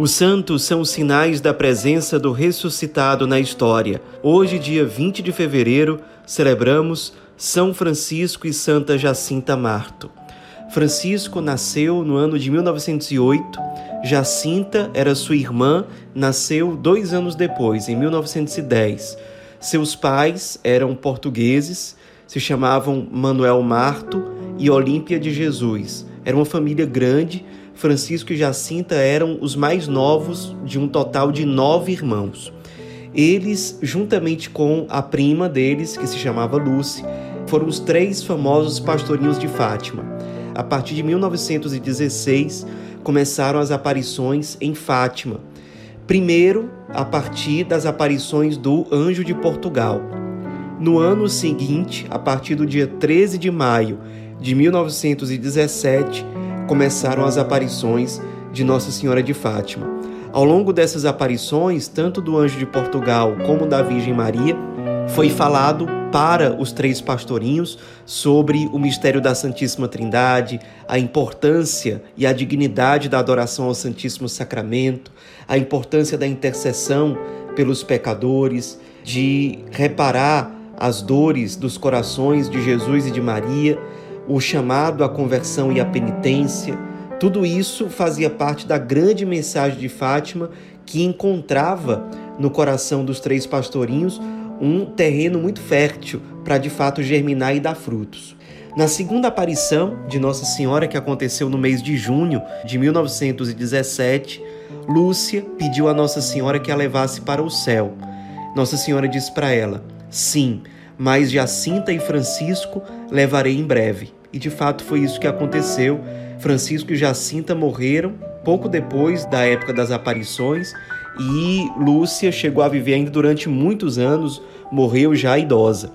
Os santos são sinais da presença do ressuscitado na história. Hoje, dia 20 de fevereiro, celebramos São Francisco e Santa Jacinta Marto. Francisco nasceu no ano de 1908, Jacinta era sua irmã, nasceu dois anos depois, em 1910. Seus pais eram portugueses, se chamavam Manuel Marto e Olímpia de Jesus. Era uma família grande Francisco e Jacinta eram os mais novos de um total de nove irmãos. Eles, juntamente com a prima deles, que se chamava Lucy, foram os três famosos pastorinhos de Fátima. A partir de 1916, começaram as aparições em Fátima. Primeiro, a partir das aparições do Anjo de Portugal. No ano seguinte, a partir do dia 13 de maio de 1917, começaram as aparições de Nossa Senhora de Fátima. Ao longo dessas aparições, tanto do anjo de Portugal como da Virgem Maria, foi falado para os três pastorinhos sobre o mistério da Santíssima Trindade, a importância e a dignidade da adoração ao Santíssimo Sacramento, a importância da intercessão pelos pecadores, de reparar as dores dos corações de Jesus e de Maria o chamado à conversão e à penitência, tudo isso fazia parte da grande mensagem de Fátima que encontrava no coração dos três pastorinhos um terreno muito fértil para de fato germinar e dar frutos. Na segunda aparição de Nossa Senhora, que aconteceu no mês de junho de 1917, Lúcia pediu a Nossa Senhora que a levasse para o céu. Nossa Senhora disse para ela: Sim, mas Jacinta e Francisco levarei em breve. E de fato foi isso que aconteceu. Francisco e Jacinta morreram pouco depois da época das aparições e Lúcia chegou a viver ainda durante muitos anos, morreu já idosa.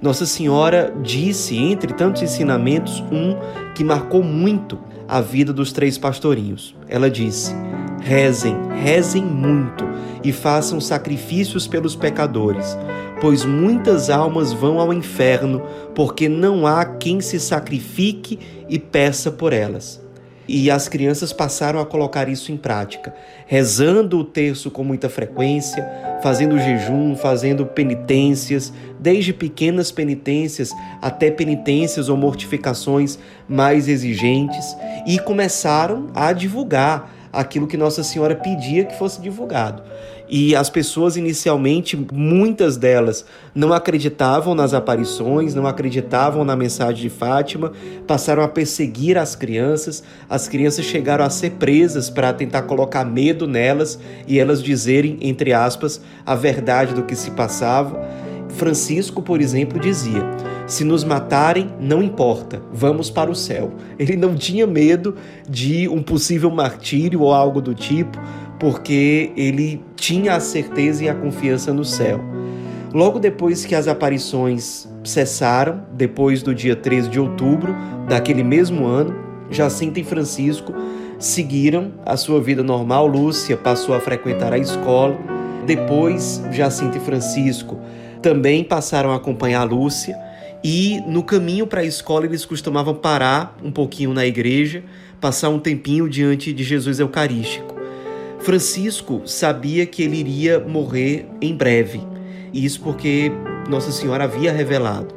Nossa Senhora disse, entre tantos ensinamentos, um que marcou muito a vida dos três pastorinhos. Ela disse: Rezem, rezem muito e façam sacrifícios pelos pecadores, pois muitas almas vão ao inferno, porque não há quem se sacrifique e peça por elas. E as crianças passaram a colocar isso em prática, rezando o terço com muita frequência, fazendo jejum, fazendo penitências, desde pequenas penitências até penitências ou mortificações mais exigentes, e começaram a divulgar aquilo que Nossa Senhora pedia que fosse divulgado. E as pessoas inicialmente, muitas delas, não acreditavam nas aparições, não acreditavam na mensagem de Fátima, passaram a perseguir as crianças, as crianças chegaram a ser presas para tentar colocar medo nelas e elas dizerem, entre aspas, a verdade do que se passava. Francisco, por exemplo, dizia: Se nos matarem, não importa, vamos para o céu. Ele não tinha medo de um possível martírio ou algo do tipo, porque ele tinha a certeza e a confiança no céu. Logo depois que as aparições cessaram, depois do dia 13 de outubro daquele mesmo ano, Jacinta e Francisco seguiram a sua vida normal. Lúcia passou a frequentar a escola. Depois, Jacinta e Francisco também passaram a acompanhar a Lúcia e no caminho para a escola eles costumavam parar um pouquinho na igreja, passar um tempinho diante de Jesus Eucarístico. Francisco sabia que ele iria morrer em breve, isso porque Nossa Senhora havia revelado.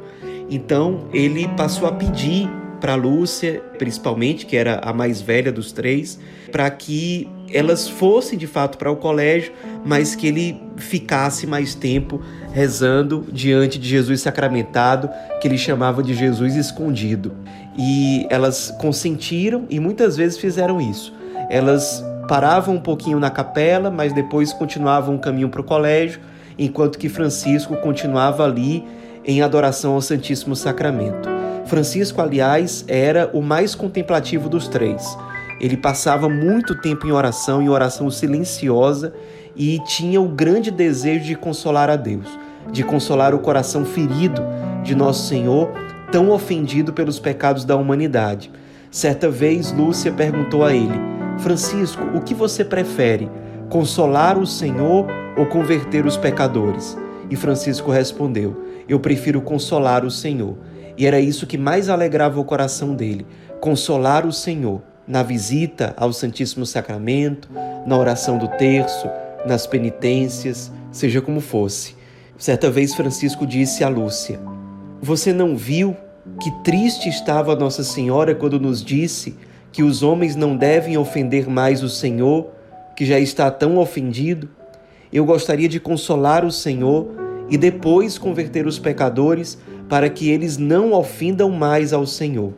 Então ele passou a pedir para Lúcia, principalmente, que era a mais velha dos três, para que elas fossem de fato para o colégio, mas que ele ficasse mais tempo rezando diante de Jesus sacramentado, que ele chamava de Jesus escondido. E elas consentiram e muitas vezes fizeram isso. Elas paravam um pouquinho na capela, mas depois continuavam o caminho para o colégio, enquanto que Francisco continuava ali em adoração ao Santíssimo Sacramento. Francisco, aliás, era o mais contemplativo dos três. Ele passava muito tempo em oração, em oração silenciosa, e tinha o grande desejo de consolar a Deus, de consolar o coração ferido de Nosso Senhor, tão ofendido pelos pecados da humanidade. Certa vez, Lúcia perguntou a ele: Francisco, o que você prefere, consolar o Senhor ou converter os pecadores? E Francisco respondeu: Eu prefiro consolar o Senhor. E era isso que mais alegrava o coração dele: consolar o Senhor. na visita ao Santíssimo Sacramento, na oração do terço, nas penitências, seja como fosse. Certa vez Francisco disse a Lúcia: Você não viu que triste estava Nossa Senhora quando nos disse que os homens não devem ofender mais o Senhor, que já está tão ofendido? Eu gostaria de consolar o Senhor e depois converter os pecadores para que eles não ofendam mais ao Senhor.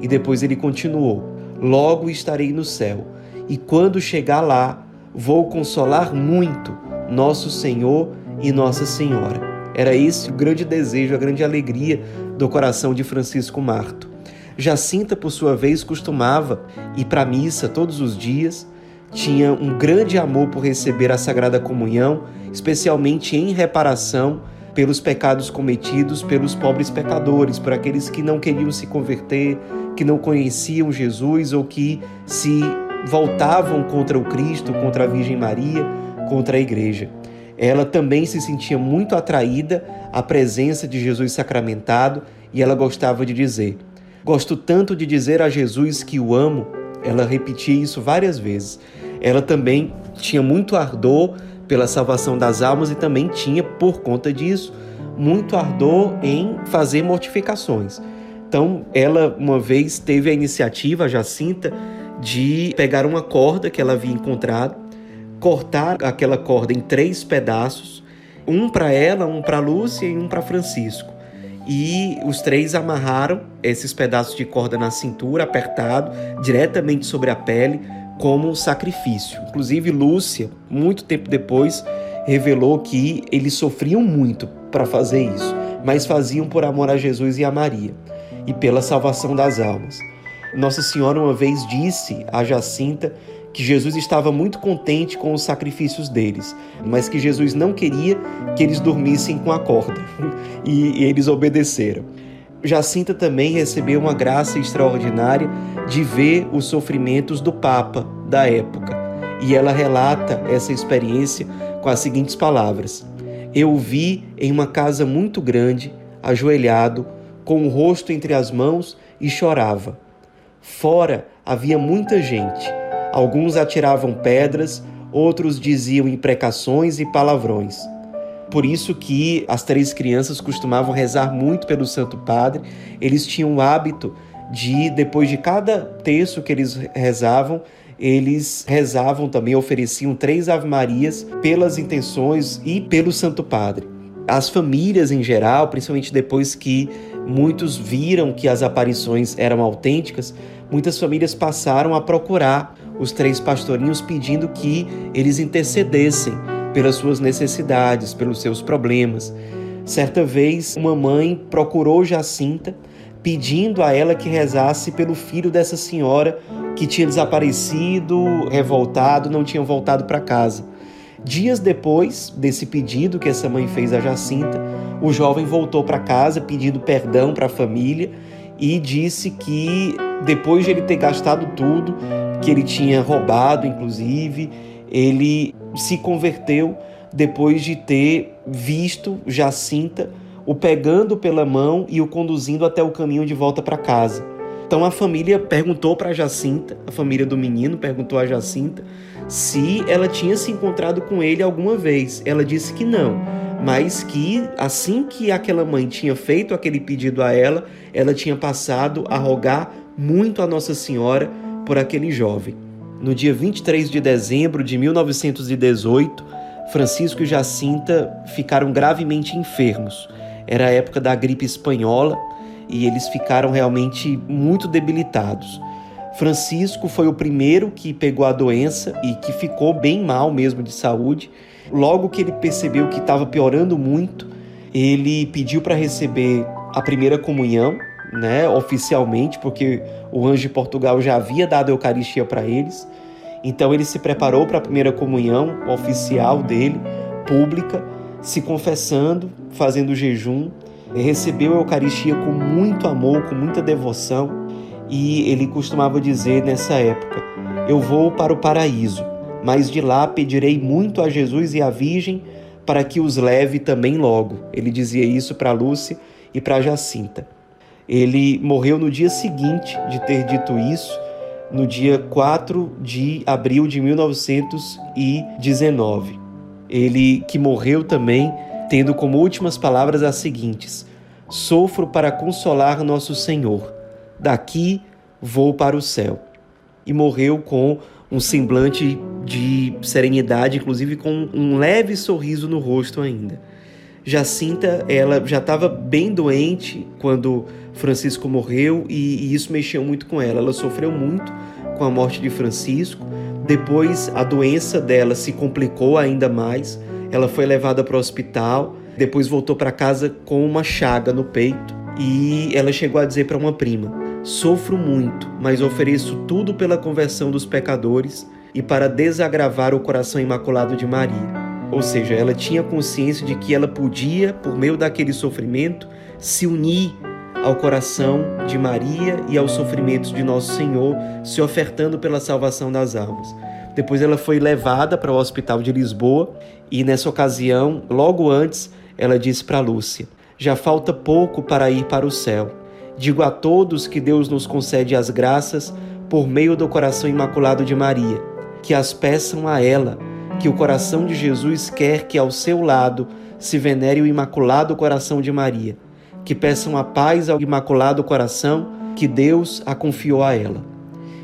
E depois ele continuou: Logo estarei no céu, e quando chegar lá, vou consolar muito nosso Senhor e Nossa Senhora. Era esse o grande desejo, a grande alegria do coração de Francisco Marto. Jacinta, por sua vez, costumava ir para a missa todos os dias, tinha um grande amor por receber a Sagrada Comunhão, especialmente em reparação pelos pecados cometidos pelos pobres pecadores, por aqueles que não queriam se converter, que não conheciam Jesus ou que se voltavam contra o Cristo, contra a Virgem Maria, contra a Igreja. Ela também se sentia muito atraída à presença de Jesus sacramentado e ela gostava de dizer: Gosto tanto de dizer a Jesus que o amo. Ela repetia isso várias vezes. Ela também tinha muito ardor pela salvação das almas e também tinha, por conta disso, muito ardor em fazer mortificações. Então, ela uma vez teve a iniciativa, a Jacinta, de pegar uma corda que ela havia encontrado, cortar aquela corda em três pedaços, um para ela, um para Lúcia e um para Francisco. E os três amarraram esses pedaços de corda na cintura, apertado, diretamente sobre a pele, como um sacrifício. Inclusive, Lúcia, muito tempo depois, revelou que eles sofriam muito para fazer isso, mas faziam por amor a Jesus e a Maria e pela salvação das almas. Nossa Senhora uma vez disse a Jacinta que Jesus estava muito contente com os sacrifícios deles, mas que Jesus não queria que eles dormissem com a corda. E, eles obedeceram. Jacinta também recebeu uma graça extraordinária de ver os sofrimentos do Papa da época. E ela relata essa experiência com as seguintes palavras: Eu o vi em uma casa muito grande, ajoelhado, com o rosto entre as mãos e chorava. Fora havia muita gente. Alguns atiravam pedras, outros diziam imprecações e palavrões. Por isso que as três crianças costumavam rezar muito pelo Santo Padre. Eles tinham o hábito de, depois de cada texto que eles rezavam, eles rezavam também, ofereciam três Ave-Marias pelas intenções e pelo Santo Padre. As famílias em geral, principalmente depois que muitos viram que as aparições eram autênticas, muitas famílias passaram a procurar os três pastorinhos pedindo que eles intercedessem pelas suas necessidades, pelos seus problemas. Certa vez, uma mãe procurou Jacinta, pedindo a ela que rezasse pelo filho dessa senhora que tinha desaparecido, revoltado, não tinha voltado para casa. Dias depois desse pedido que essa mãe fez a Jacinta, o jovem voltou para casa pedindo perdão para a família e disse que depois de ele ter gastado tudo, que ele tinha roubado, inclusive, ele se converteu depois de ter visto Jacinta o pegando pela mão e o conduzindo até o caminho de volta para casa. Então a família perguntou para Jacinta, a família do menino perguntou a Jacinta se ela tinha se encontrado com ele alguma vez. Ela disse que não, mas que assim que aquela mãe tinha feito aquele pedido a ela, ela tinha passado a rogar muito a Nossa Senhora por aquele jovem. No dia 23 de dezembro de 1918, Francisco e Jacinta ficaram gravemente enfermos. Era a época da gripe espanhola e eles ficaram realmente muito debilitados. Francisco foi o primeiro que pegou a doença e que ficou bem mal mesmo de saúde. Logo que ele percebeu que estava piorando muito, ele pediu para receber a primeira comunhão, né, oficialmente, porque o anjo de Portugal já havia dado a Eucaristia para eles. Então ele se preparou para a primeira comunhão oficial dele, pública, se confessando, fazendo jejum, recebeu a Eucaristia com muito amor, com muita devoção, e ele costumava dizer nessa época: Eu vou para o paraíso, mas de lá pedirei muito a Jesus e à Virgem para que os leve também logo. Ele dizia isso para Lúcia e para Jacinta. Ele morreu no dia seguinte de ter dito isso, no dia 4 de abril de 1919. Ele que morreu também tendo como últimas palavras as seguintes: Sofro para consolar nosso Senhor. Daqui vou para o céu. E morreu com um semblante de serenidade, inclusive com um leve sorriso no rosto ainda. Jacinta, ela já estava bem doente quando Francisco morreu e, e, isso mexeu muito com ela. Ela sofreu muito com a morte de Francisco. Depois a doença dela se complicou ainda mais. Ela foi levada para o hospital, depois voltou para casa com uma chaga no peito e ela chegou a dizer para uma prima: Sofro muito, mas ofereço tudo pela conversão dos pecadores e para desagravar o coração imaculado de Maria. Ou seja, ela tinha consciência de que ela podia, por meio daquele sofrimento, se unir ao coração de Maria e aos sofrimentos de Nosso Senhor, se ofertando pela salvação das almas. Depois ela foi levada para o hospital de Lisboa e nessa ocasião, logo antes, ela disse para Lúcia: Já falta pouco para ir para o céu. Digo a todos que Deus nos concede as graças por meio do coração imaculado de Maria, que as peçam a ela que o coração de Jesus quer que ao seu lado se venere o Imaculado Coração de Maria, que peçam a paz ao Imaculado Coração que Deus a confiou a ela.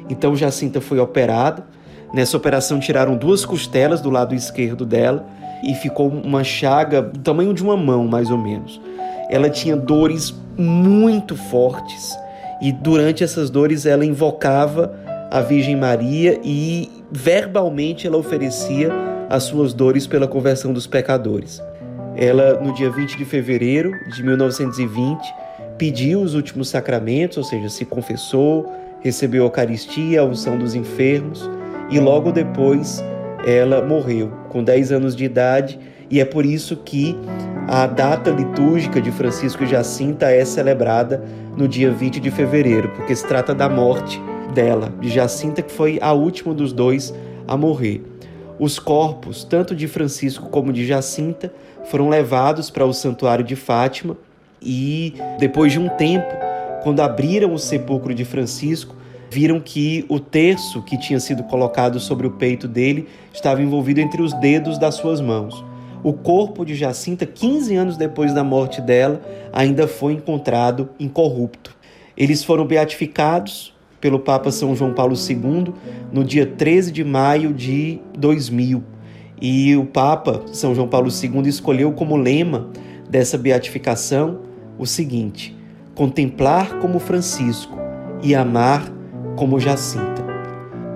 Então Jacinta foi operada. Nessa operação tiraram duas costelas do lado esquerdo dela e ficou uma chaga do tamanho de uma mão, mais ou menos. Ela tinha dores muito fortes e durante essas dores ela invocava a Virgem Maria e verbalmente ela oferecia as suas dores pela conversão dos pecadores. Ela, no dia 20 de fevereiro de 1920, pediu os últimos sacramentos, ou seja, se confessou, recebeu a Eucaristia, a unção dos enfermos, e logo depois ela morreu, com 10 anos de idade, e é por isso que a data litúrgica de Francisco Jacinta é celebrada no dia 20 de fevereiro, porque se trata da morte dela, de Jacinta, que foi a última dos dois a morrer. Os corpos, tanto de Francisco como de Jacinta, foram levados para o santuário de Fátima e, depois de um tempo, quando abriram o sepulcro de Francisco, viram que o terço que tinha sido colocado sobre o peito dele estava envolvido entre os dedos das suas mãos. O corpo de Jacinta, 15 anos depois da morte dela, ainda foi encontrado incorrupto. Eles foram beatificados pelo Papa São João Paulo II no dia 13 de maio de 2000. E o Papa São João Paulo II escolheu como lema dessa beatificação o seguinte: contemplar como Francisco e amar como Jacinta.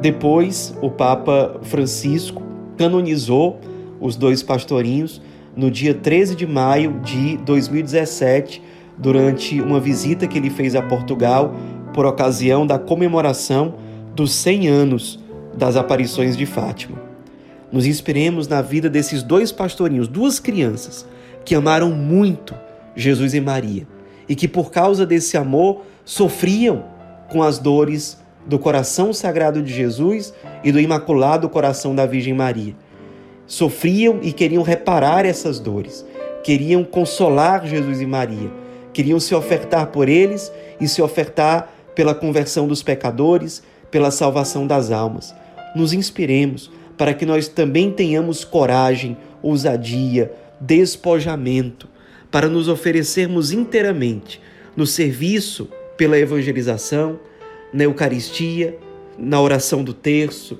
Depois, o Papa Francisco canonizou os dois pastorinhos no dia 13 de maio de 2017, durante uma visita que ele fez a Portugal por ocasião da comemoração dos 100 anos das aparições de Fátima. Nos inspiremos na vida desses dois pastorinhos, duas crianças, que amaram muito Jesus e Maria e que, por causa desse amor, sofriam com as dores do coração sagrado de Jesus e do imaculado coração da Virgem Maria. Sofriam e queriam reparar essas dores, queriam consolar Jesus e Maria, queriam se ofertar por eles e se ofertar pela conversão dos pecadores, pela salvação das almas. Nos inspiremos para que nós também tenhamos coragem, ousadia, despojamento, para nos oferecermos inteiramente no serviço pela evangelização, na Eucaristia, na oração do terço,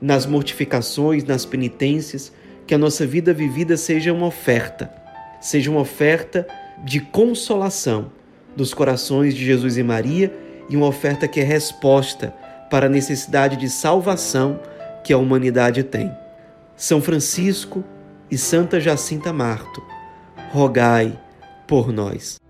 nas mortificações, nas penitências, que a nossa vida vivida seja uma oferta, seja uma oferta de consolação dos corações de Jesus e Maria e uma oferta que é resposta para a necessidade de salvação que a humanidade tem. São Francisco e Santa Jacinta Marto, rogai por nós.